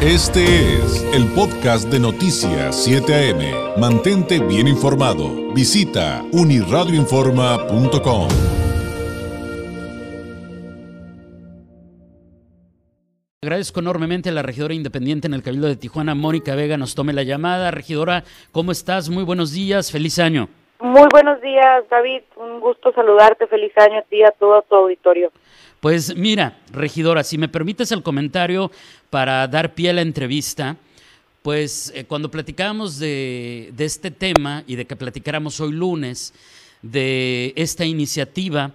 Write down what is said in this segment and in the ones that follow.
Este es el podcast de Noticias 7 AM. Mantente bien informado. Visita uniradioinforma.com. Agradezco enormemente a la regidora independiente en el Cabildo de Tijuana, Mónica Vega, nos tome la llamada. Regidora, ¿cómo estás? Muy buenos días, feliz año. Muy buenos días, David. Un gusto saludarte. Feliz año a ti y a todo tu auditorio. Pues mira, regidora, si me permites el comentario para dar pie a la entrevista, pues eh, cuando platicábamos de, este tema y de que platicáramos hoy lunes de esta iniciativa,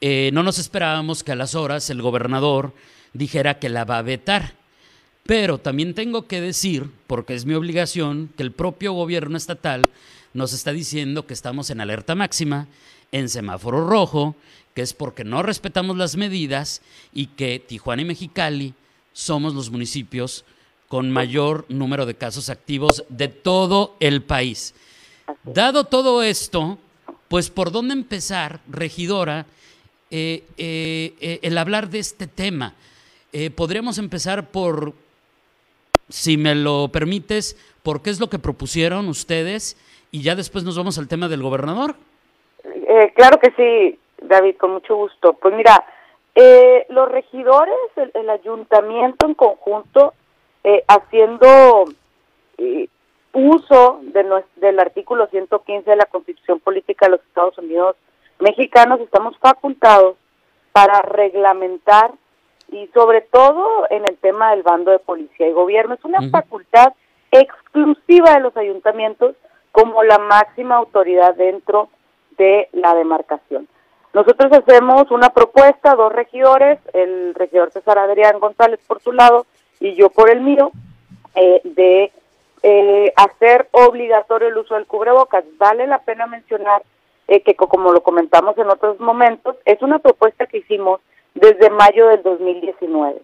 eh, no nos esperábamos que a las horas el gobernador dijera que la va a vetar. Pero también tengo que decir, porque es mi obligación, que el propio gobierno estatal nos está diciendo que estamos en alerta máxima, en semáforo rojo, que es porque no respetamos las medidas y que Tijuana y Mexicali somos los municipios con mayor número de casos activos de todo el país. Dado todo esto, pues por dónde empezar, regidora, eh, eh, eh, el hablar de este tema. podríamos empezar por, si me lo permites, por qué es lo que propusieron ustedes y ya después nos vamos al tema del gobernador. claro que sí, David, con mucho gusto. Pues mira, eh, los regidores, el, ayuntamiento en conjunto, eh, haciendo eh, uso de del artículo 115 de la Constitución Política de los Estados Unidos mexicanos, estamos facultados para reglamentar y sobre todo en el tema del bando de policía y gobierno. Es una facultad exclusiva de los ayuntamientos como la máxima autoridad dentro de la demarcación. Nosotros hacemos una propuesta, dos regidores, el regidor César Adrián González por su lado y yo por el mío, eh, de eh, hacer obligatorio el uso del cubrebocas. Vale la pena mencionar eh, que, como lo comentamos en otros momentos, es una propuesta que hicimos desde mayo del 2019,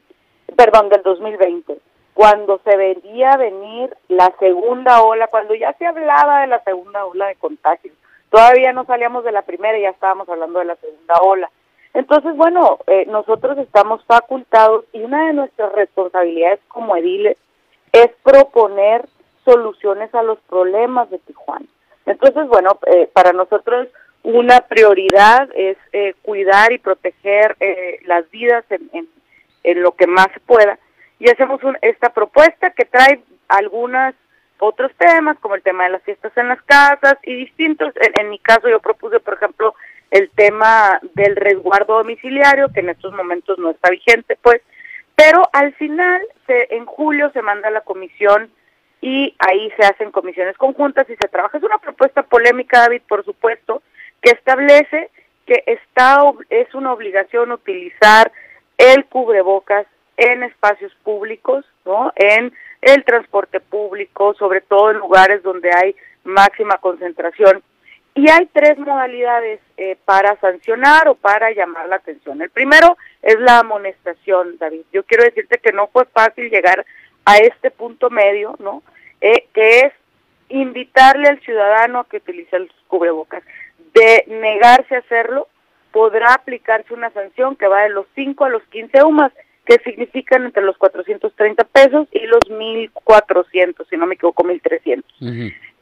perdón, del 2020, cuando se veía venir la segunda ola, cuando ya se hablaba de la segunda ola de contagios Todavía no salíamos de la primera y ya estábamos hablando de la segunda ola. Entonces, bueno, eh, nosotros estamos facultados y una de nuestras responsabilidades como ediles es proponer soluciones a los problemas de Tijuana. Entonces, bueno, eh, para nosotros una prioridad es eh, cuidar y proteger las vidas en, en, lo que más se pueda. Y hacemos esta propuesta que trae algunas otros temas, como el tema de las fiestas en las casas y distintos. En, mi caso yo propuse, por ejemplo, el tema del resguardo domiciliario, que en estos momentos no está vigente, pues, pero al final, se, en julio se manda a la comisión y ahí se hacen comisiones conjuntas y se trabaja. Es una propuesta polémica, David, por supuesto, que establece que está es una obligación utilizar el cubrebocas en espacios públicos, ¿no? En el transporte público, sobre todo en lugares donde hay máxima concentración. Y hay tres modalidades eh, para sancionar o para llamar la atención. El primero es la amonestación, David. Yo quiero decirte que no fue fácil llegar a este punto medio, ¿no? Eh, que es invitarle al ciudadano a que utilice el cubrebocas. De negarse a hacerlo, podrá aplicarse una sanción que va de los 5 a los 15 UMAS que significan entre los 430 pesos y los 1.400, si no me equivoco, 1.300.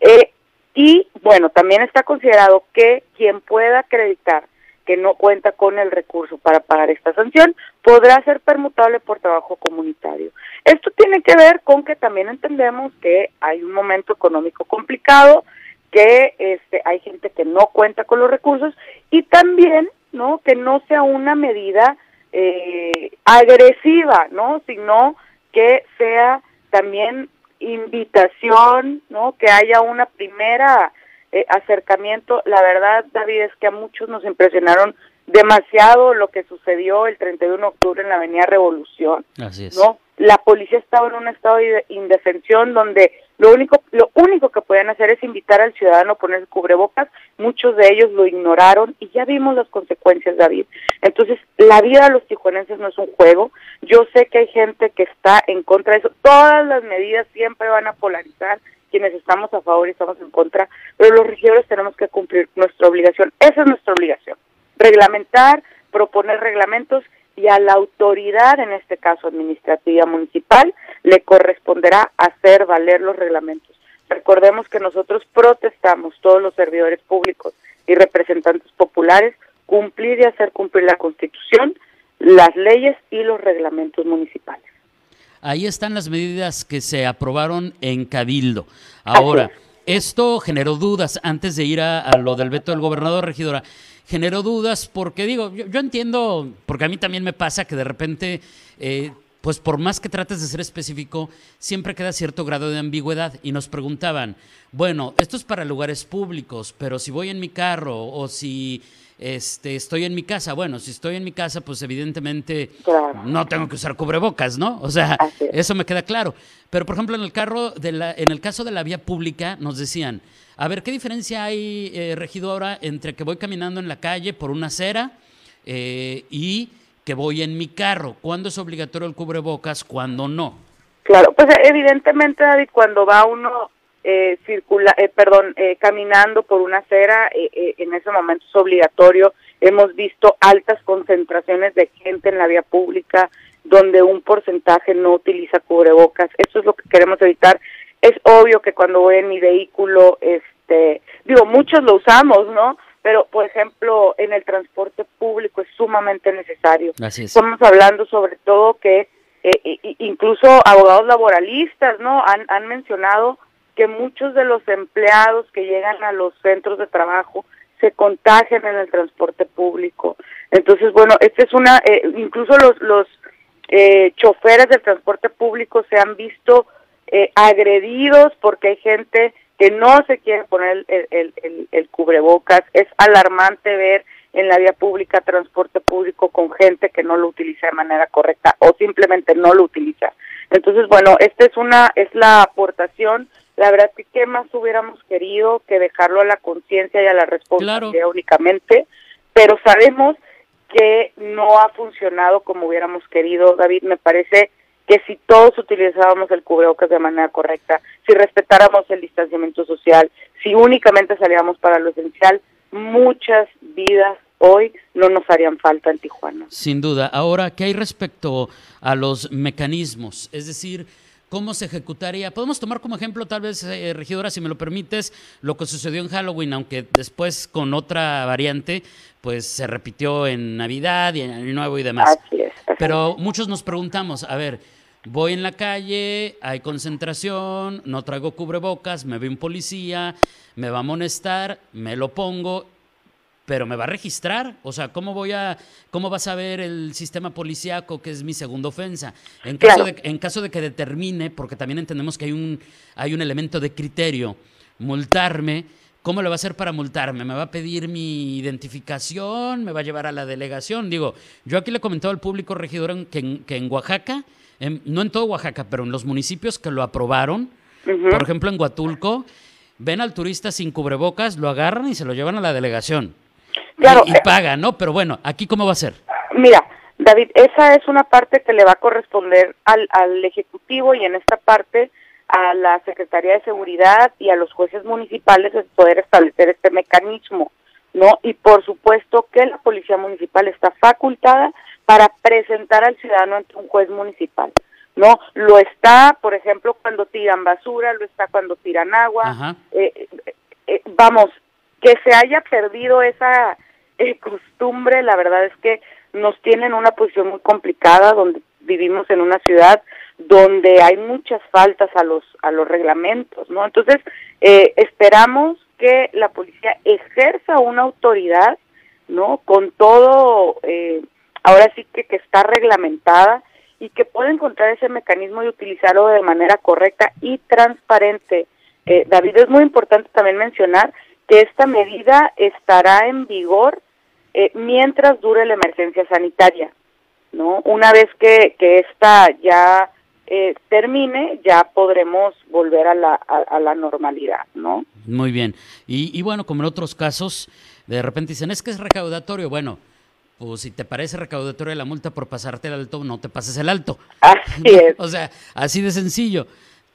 eh, y bueno, también está considerado que quien pueda acreditar que no cuenta con el recurso para pagar esta sanción podrá ser permutable por trabajo comunitario. Esto tiene que ver con que también entendemos que hay un momento económico complicado, que este, hay gente que no cuenta con los recursos y también no que no sea una medida eh, agresiva, ¿no? Sino que sea también invitación, ¿no? Que haya una primera eh, acercamiento. La verdad, David, es que a muchos nos impresionaron demasiado lo que sucedió el 31 de octubre en la Avenida Revolución, Así es. ¿no? La policía estaba en un estado de indefensión donde lo único, lo único que podían hacer es invitar al ciudadano a poner cubrebocas. Muchos de ellos lo ignoraron y ya vimos las consecuencias, David. Entonces, la vida de los tijuanenses no es un juego. Yo sé que hay gente que está en contra de eso. Todas las medidas siempre van a polarizar quienes estamos a favor y estamos en contra, pero los regidores tenemos que cumplir nuestra obligación. Esa es nuestra obligación. Reglamentar, proponer reglamentos y a la autoridad, en este caso administrativa municipal, le corresponderá hacer valer los reglamentos. Recordemos que nosotros protestamos, todos los servidores públicos y representantes populares, cumplir y hacer cumplir la Constitución, las leyes y los reglamentos municipales. Ahí están las medidas que se aprobaron en Cabildo. Ahora, esto generó dudas antes de ir a, lo del veto del gobernador, regidora. Generó dudas porque digo, yo, entiendo, porque a mí también me pasa que de repente eh, pues por más que trates de ser específico, siempre queda cierto grado de ambigüedad. Y nos preguntaban, bueno, esto es para lugares públicos, pero si voy en mi carro o si este, estoy en mi casa, bueno, si estoy en mi casa, pues evidentemente no tengo que usar cubrebocas, ¿no? O sea, eso me queda claro. Pero por ejemplo, en el carro, de la, en el caso de la vía pública, nos decían, a ver, ¿qué diferencia hay, eh, regidora, entre que voy caminando en la calle por una acera eh, y que voy en mi carro. ¿Cuándo es obligatorio el cubrebocas? ¿Cuándo no? Claro, pues evidentemente, David, cuando va uno eh, circula, eh, perdón, eh, caminando por una acera, eh, en ese momento es obligatorio. Hemos visto altas concentraciones de gente en la vía pública donde un porcentaje no utiliza cubrebocas. Eso es lo que queremos evitar. Es obvio que cuando voy en mi vehículo, este, digo, muchos lo usamos, ¿no? pero por ejemplo en el transporte público es sumamente necesario. Estamos hablando sobre todo que eh, incluso abogados laboralistas, ¿no? Han, han mencionado que muchos de los empleados que llegan a los centros de trabajo se contagian en el transporte público. Entonces, bueno, esta es una, eh, incluso los, los eh, choferes del transporte público se han visto eh, agredidos porque hay gente que no se quiere poner el, el, el, cubrebocas. Es alarmante ver en la vía pública transporte público con gente que no lo utiliza de manera correcta o simplemente no lo utiliza. Entonces, bueno, esta es una es la aportación. La verdad que qué más hubiéramos querido que dejarlo a la conciencia y a la responsabilidad únicamente, pero sabemos que no ha funcionado como hubiéramos querido. David, me parece que si todos utilizábamos el cubrebocas de manera correcta, si respetáramos el distanciamiento social, si únicamente salíamos para lo esencial, muchas vidas hoy no nos harían falta en Tijuana. Sin duda. Ahora, ¿qué hay respecto a los mecanismos? Es decir, ¿cómo se ejecutaría? Podemos tomar como ejemplo, tal vez, eh, regidora, si me lo permites, lo que sucedió en Halloween, aunque después con otra variante, pues se repitió en Navidad y en Año Nuevo y demás. Así es. Pero muchos nos preguntamos, a ver, Voy en la calle, hay concentración, no traigo cubrebocas, me ve un policía, me va a amonestar, me lo pongo, pero me va a registrar. O sea, ¿cómo voy a, cómo va a saber el sistema policíaco que es mi segunda ofensa? En caso, de, en caso de que determine, porque también entendemos que hay un, hay un elemento de criterio, multarme. ¿Cómo lo va a hacer para multarme? ¿Me va a pedir mi identificación? ¿Me va a llevar a la delegación? Digo, yo aquí le he comentado al público regidor que que en Oaxaca no en todo Oaxaca, pero en los municipios que lo aprobaron, por ejemplo en Huatulco, ven al turista sin cubrebocas, lo agarran y se lo llevan a la delegación. Claro. Y, eh, pagan, ¿no? Pero bueno, ¿aquí cómo va a ser? Mira, David, esa es una parte que le va a corresponder al, al Ejecutivo y en esta parte a la Secretaría de Seguridad y a los jueces municipales de poder establecer este mecanismo, ¿no? Y por supuesto que la Policía Municipal está facultada para presentar al ciudadano ante un juez municipal. No, lo está, por ejemplo, cuando tiran basura, lo está cuando tiran agua. Eh, eh, eh, vamos, que se haya perdido esa costumbre, la verdad es que nos tiene en una posición muy complicada, donde vivimos en una ciudad donde hay muchas faltas a los a los reglamentos, ¿no? Entonces esperamos que la policía ejerza una autoridad, ¿no? Con todo eh, ahora sí que, que está reglamentada y que puede encontrar ese mecanismo y utilizarlo de manera correcta y transparente. Eh, David, es muy importante también mencionar que esta medida estará en vigor eh, mientras dure la emergencia sanitaria, ¿no? Una vez que, que esta ya eh, termine, ya podremos volver a la, a, la normalidad, ¿no? Muy bien. Y, y bueno, como en otros casos, de repente dicen, es que es recaudatorio. Bueno, pues si te parece recaudatoria la multa por pasarte el alto, no te pases el alto. Así es. o sea, así de sencillo.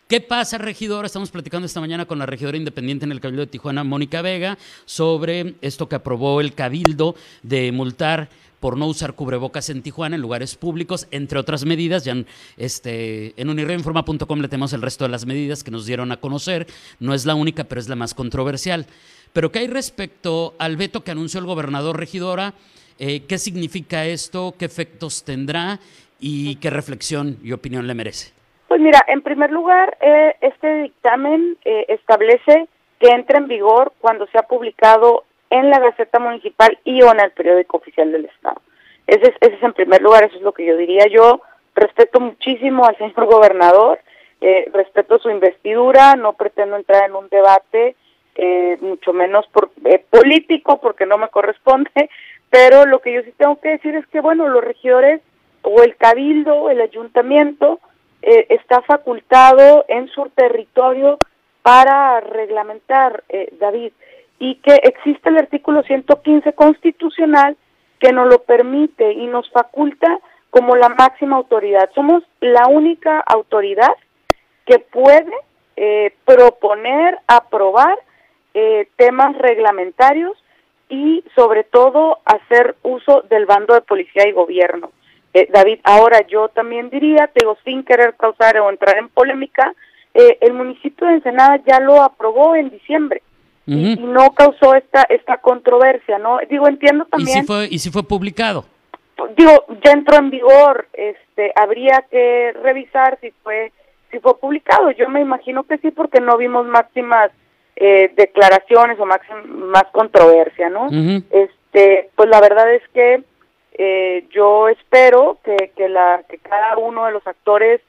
¿Qué pasa, regidora? Estamos platicando esta mañana con la regidora independiente en el Cabildo de Tijuana, Mónica Vega, sobre esto que aprobó el Cabildo de multar por no usar cubrebocas en Tijuana en lugares públicos, entre otras medidas. Ya este, en unirreinforma.com le tenemos el resto de las medidas que nos dieron a conocer. No es la única, pero es la más controversial. Pero ¿qué hay respecto al veto que anunció el gobernador regidora? Eh, ¿Qué significa esto? ¿Qué efectos tendrá? ¿Y qué reflexión y opinión le merece? Pues mira, en primer lugar, eh, este dictamen eh, establece que entra en vigor cuando se ha publicado en la Gaceta Municipal y o en el periódico oficial del Estado. Ese es, ese es en primer lugar, eso es lo que yo diría. Yo respeto muchísimo al señor gobernador, eh, respeto su investidura, no pretendo entrar en un debate, eh, mucho menos por, eh, político, porque no me corresponde, pero lo que yo sí tengo que decir es que, bueno, los regidores o el cabildo, el ayuntamiento, está facultado en su territorio para reglamentar, David y que existe el artículo 115 constitucional que nos lo permite y nos faculta como la máxima autoridad. Somos la única autoridad que puede eh, proponer, aprobar eh, temas reglamentarios y sobre todo hacer uso del bando de policía y gobierno. Eh, David, ahora yo también diría, te digo, sin querer causar o entrar en polémica, el municipio de Ensenada ya lo aprobó en diciembre y, no causó esta esta controversia, ¿no? Digo, entiendo también. ¿Y si fue y si fue publicado? Digo, ya entró en vigor, este, habría que revisar si fue si fue publicado. Yo me imagino que sí, porque no vimos máximas eh, declaraciones o máxima, más controversia, ¿no? Este, pues la verdad es que eh, yo espero que, que la que cada uno de los actores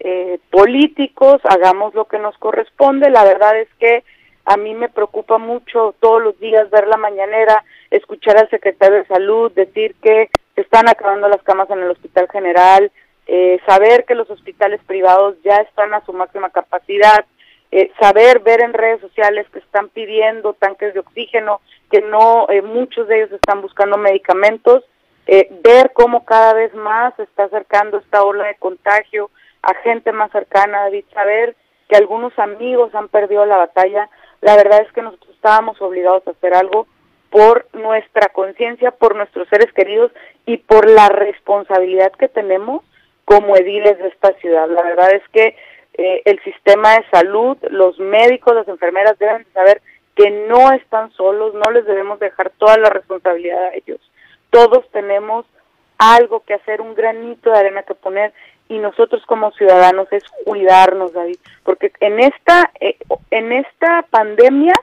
eh, políticos hagamos lo que nos corresponde. La verdad es que a mí me preocupa mucho todos los días ver la mañanera, escuchar al secretario de salud decir que están acabando las camas en el hospital general, eh, saber que los hospitales privados ya están a su máxima capacidad, eh, saber, ver en redes sociales que están pidiendo tanques de oxígeno, que no, eh, muchos de ellos están buscando medicamentos, ver cómo cada vez más se está acercando esta ola de contagio a gente más cercana, David, saber que algunos amigos han perdido la batalla, la verdad es que nosotros estábamos obligados a hacer algo por nuestra conciencia, por nuestros seres queridos y por la responsabilidad que tenemos como ediles de esta ciudad. La verdad es que eh, el sistema de salud, los médicos, las enfermeras deben saber que no están solos, no les debemos dejar toda la responsabilidad a ellos. Todos tenemos algo que hacer, un granito de arena que poner y nosotros como ciudadanos es cuidarnos, David, porque en esta eh, en esta pandemia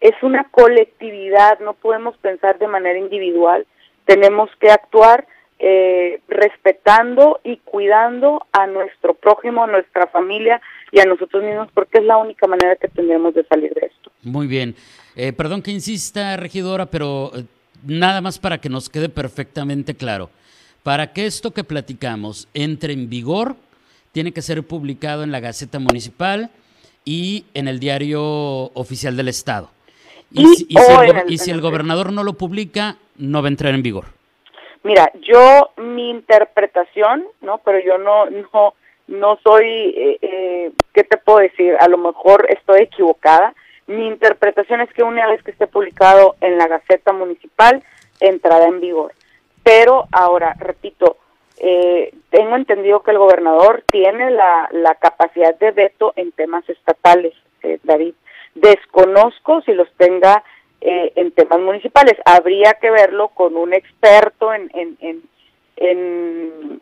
es una colectividad, no podemos pensar de manera individual, tenemos que actuar eh, respetando y cuidando a nuestro prójimo, a nuestra familia y a nosotros mismos, porque es la única manera que tendremos de salir de esto. Muy bien. Eh, perdón que insista, regidora, pero nada más para que nos quede perfectamente claro. Para que esto que platicamos entre en vigor, tiene que ser publicado en la Gaceta Municipal y en el Diario Oficial del Estado. Y, si, el, gobernador no lo publica, no va a entrar en vigor. Mira, yo mi interpretación, ¿no? Pero yo no no no soy, eh, eh, ¿qué te puedo decir? A lo mejor estoy equivocada. Mi interpretación es que una vez que esté publicado en la Gaceta Municipal, entrará en vigor. Pero ahora, repito, eh, tengo entendido que el gobernador tiene la, la capacidad de veto en temas estatales, eh, David. Desconozco si los tenga eh, en temas municipales. Habría que verlo con un experto en, en, en,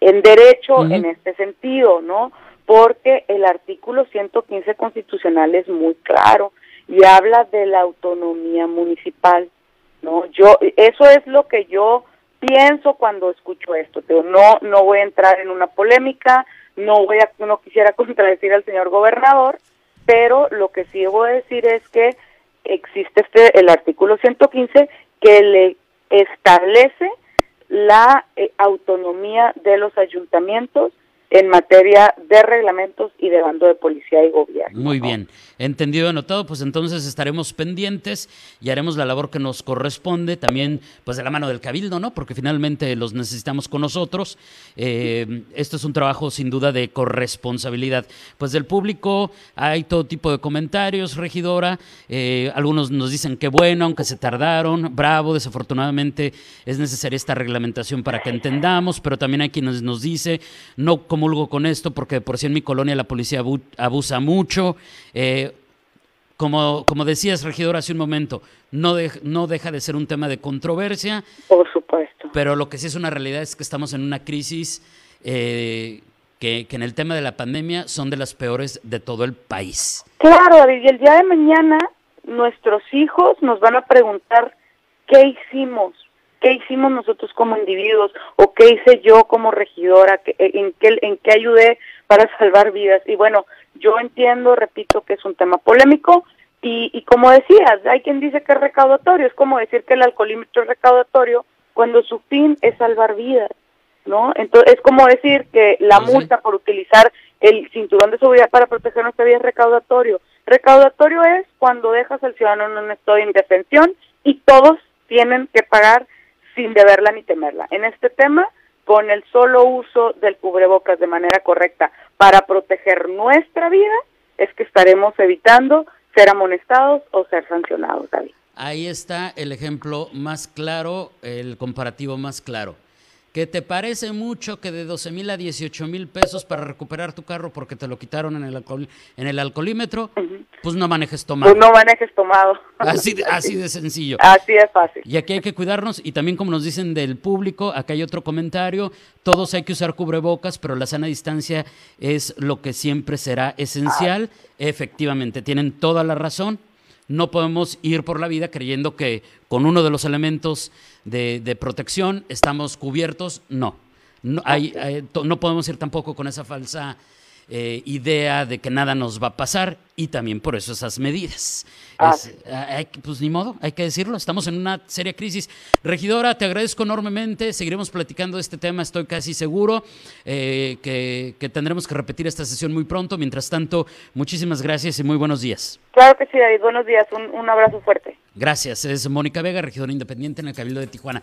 en, derecho en este sentido, ¿no? Porque el artículo 115 constitucional es muy claro y habla de la autonomía municipal. No, yo eso es lo que yo pienso cuando escucho esto. no no voy a entrar en una polémica, no voy a no quisiera contradecir al señor gobernador, pero lo que sí voy a decir es que existe este el artículo 115 que le establece la eh, autonomía de los ayuntamientos en materia de reglamentos y de bando de policía y gobierno. Muy bien, entendido, anotado, pues entonces estaremos pendientes y haremos la labor que nos corresponde, también pues de la mano del cabildo, ¿no? Porque finalmente los necesitamos con nosotros. Eh, esto es un trabajo sin duda de corresponsabilidad. Pues del público hay todo tipo de comentarios, regidora, eh, algunos nos dicen que bueno, aunque se tardaron, bravo, desafortunadamente es necesaria esta reglamentación para que entendamos, pero también hay quienes nos dice, no como comulgo con esto porque por si en mi colonia la policía abusa mucho. Eh, como, como decías, regidor, hace un momento, no, no deja de ser un tema de controversia. Por supuesto. Pero lo que sí es una realidad es que estamos en una crisis eh, que, que, en el tema de la pandemia son de las peores de todo el país. Claro, David, y el día de mañana nuestros hijos nos van a preguntar qué hicimos, qué hicimos nosotros como individuos o qué hice yo como regidora, eh, en qué, en qué ayudé para salvar vidas. Y bueno, yo entiendo, repito, que es un tema polémico y, y como decías, hay quien dice que es recaudatorio, es como decir que el alcoholímetro es recaudatorio cuando su fin es salvar vidas. ¿No? Entonces es como decir que la multa por utilizar el cinturón de seguridad para proteger nuestra vida es recaudatorio. Recaudatorio es cuando dejas al ciudadano en un estado de indefensión y todos tienen que pagar sin deberla ni temerla. En este tema, con el solo uso del cubrebocas de manera correcta para proteger nuestra vida, es que estaremos evitando ser amonestados o ser sancionados, David. Ahí está el ejemplo más claro, el comparativo más claro que te parece mucho que de 12 mil a 18 mil pesos para recuperar tu carro porque te lo quitaron en el, alcohol, en el alcoholímetro, pues no manejes tomado. Pues no manejes tomado. Así de, así de sencillo. Así es fácil. Y aquí hay que cuidarnos y también como nos dicen del público, acá hay otro comentario, todos hay que usar cubrebocas, pero la sana distancia es lo que siempre será esencial. Efectivamente, tienen toda la razón no podemos ir por la vida creyendo que con uno de los elementos de, protección estamos cubiertos. No, no, hay, no podemos ir tampoco con esa falsa eh, idea de que nada nos va a pasar y también por eso esas medidas. Ah. pues ni modo, hay que decirlo, estamos en una seria crisis. Regidora, te agradezco enormemente, seguiremos platicando de este tema, estoy casi seguro eh, que, que, tendremos que repetir esta sesión muy pronto. Mientras tanto, muchísimas gracias y muy buenos días. Claro que sí, David, buenos días, un, un abrazo fuerte. Gracias, es Mónica Vega, regidora independiente en el Cabildo de Tijuana.